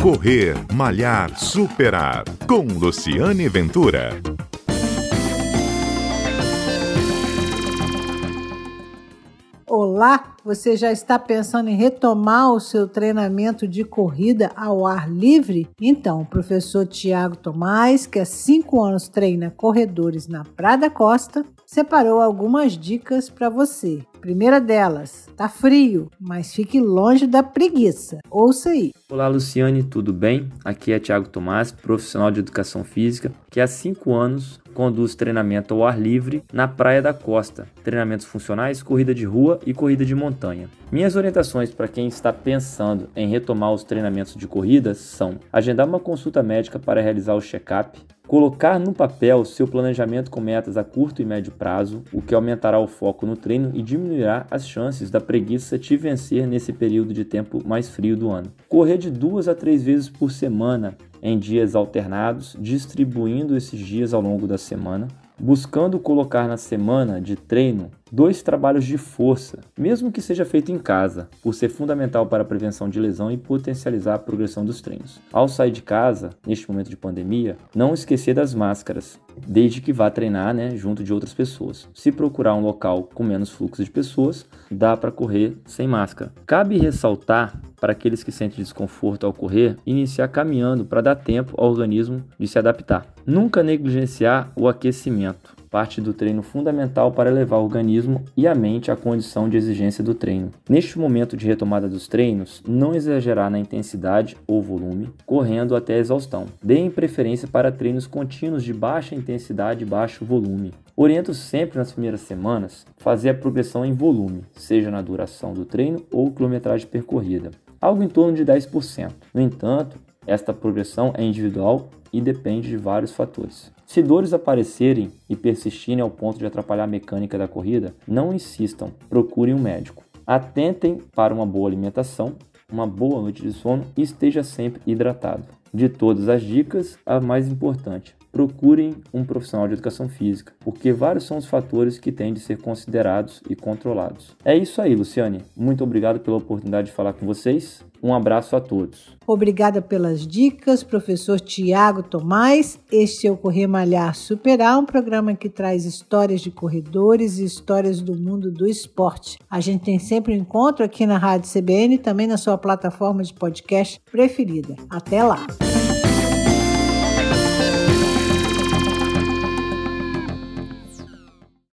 Correr, Malhar, Superar. Com Luciane Ventura. Olá, você já está pensando em retomar o seu treinamento de corrida ao ar livre? Então, o professor Tiago Tomás, que há cinco anos treina corredores na Prada Costa, separou algumas dicas para você. Primeira delas, tá frio, mas fique longe da preguiça. Ouça aí. Olá, Luciane, tudo bem? Aqui é Tiago Tomás, profissional de educação física, que há cinco anos conduz treinamento ao ar livre na Praia da Costa, treinamentos funcionais, corrida de rua e corrida de montanha. Minhas orientações para quem está pensando em retomar os treinamentos de corrida são agendar uma consulta médica para realizar o check-up, Colocar no papel seu planejamento com metas a curto e médio prazo, o que aumentará o foco no treino e diminuirá as chances da preguiça te vencer nesse período de tempo mais frio do ano. Correr de duas a três vezes por semana em dias alternados, distribuindo esses dias ao longo da semana buscando colocar na semana de treino dois trabalhos de força, mesmo que seja feito em casa, por ser fundamental para a prevenção de lesão e potencializar a progressão dos treinos. Ao sair de casa, neste momento de pandemia, não esquecer das máscaras, desde que vá treinar né, junto de outras pessoas. Se procurar um local com menos fluxo de pessoas, dá para correr sem máscara. Cabe ressaltar para aqueles que sentem desconforto ao correr, iniciar caminhando para dar tempo ao organismo de se adaptar. Nunca negligenciar o aquecimento parte do treino fundamental para levar o organismo e a mente à condição de exigência do treino. Neste momento de retomada dos treinos, não exagerar na intensidade ou volume, correndo até a exaustão. Deem preferência para treinos contínuos de baixa intensidade e baixo volume. Oriento sempre nas primeiras semanas fazer a progressão em volume, seja na duração do treino ou quilometragem percorrida, algo em torno de 10%. No entanto, esta progressão é individual e depende de vários fatores. Se dores aparecerem e persistirem ao ponto de atrapalhar a mecânica da corrida, não insistam, procurem um médico. Atentem para uma boa alimentação, uma boa noite de sono e esteja sempre hidratado. De todas as dicas, a mais importante, procurem um profissional de educação física, porque vários são os fatores que têm de ser considerados e controlados. É isso aí, Luciane. Muito obrigado pela oportunidade de falar com vocês. Um abraço a todos. Obrigada pelas dicas, professor Tiago Tomás. Este é o Correr Malhar Superar, um programa que traz histórias de corredores e histórias do mundo do esporte. A gente tem sempre um encontro aqui na Rádio CBN e também na sua plataforma de podcast preferida. Até lá!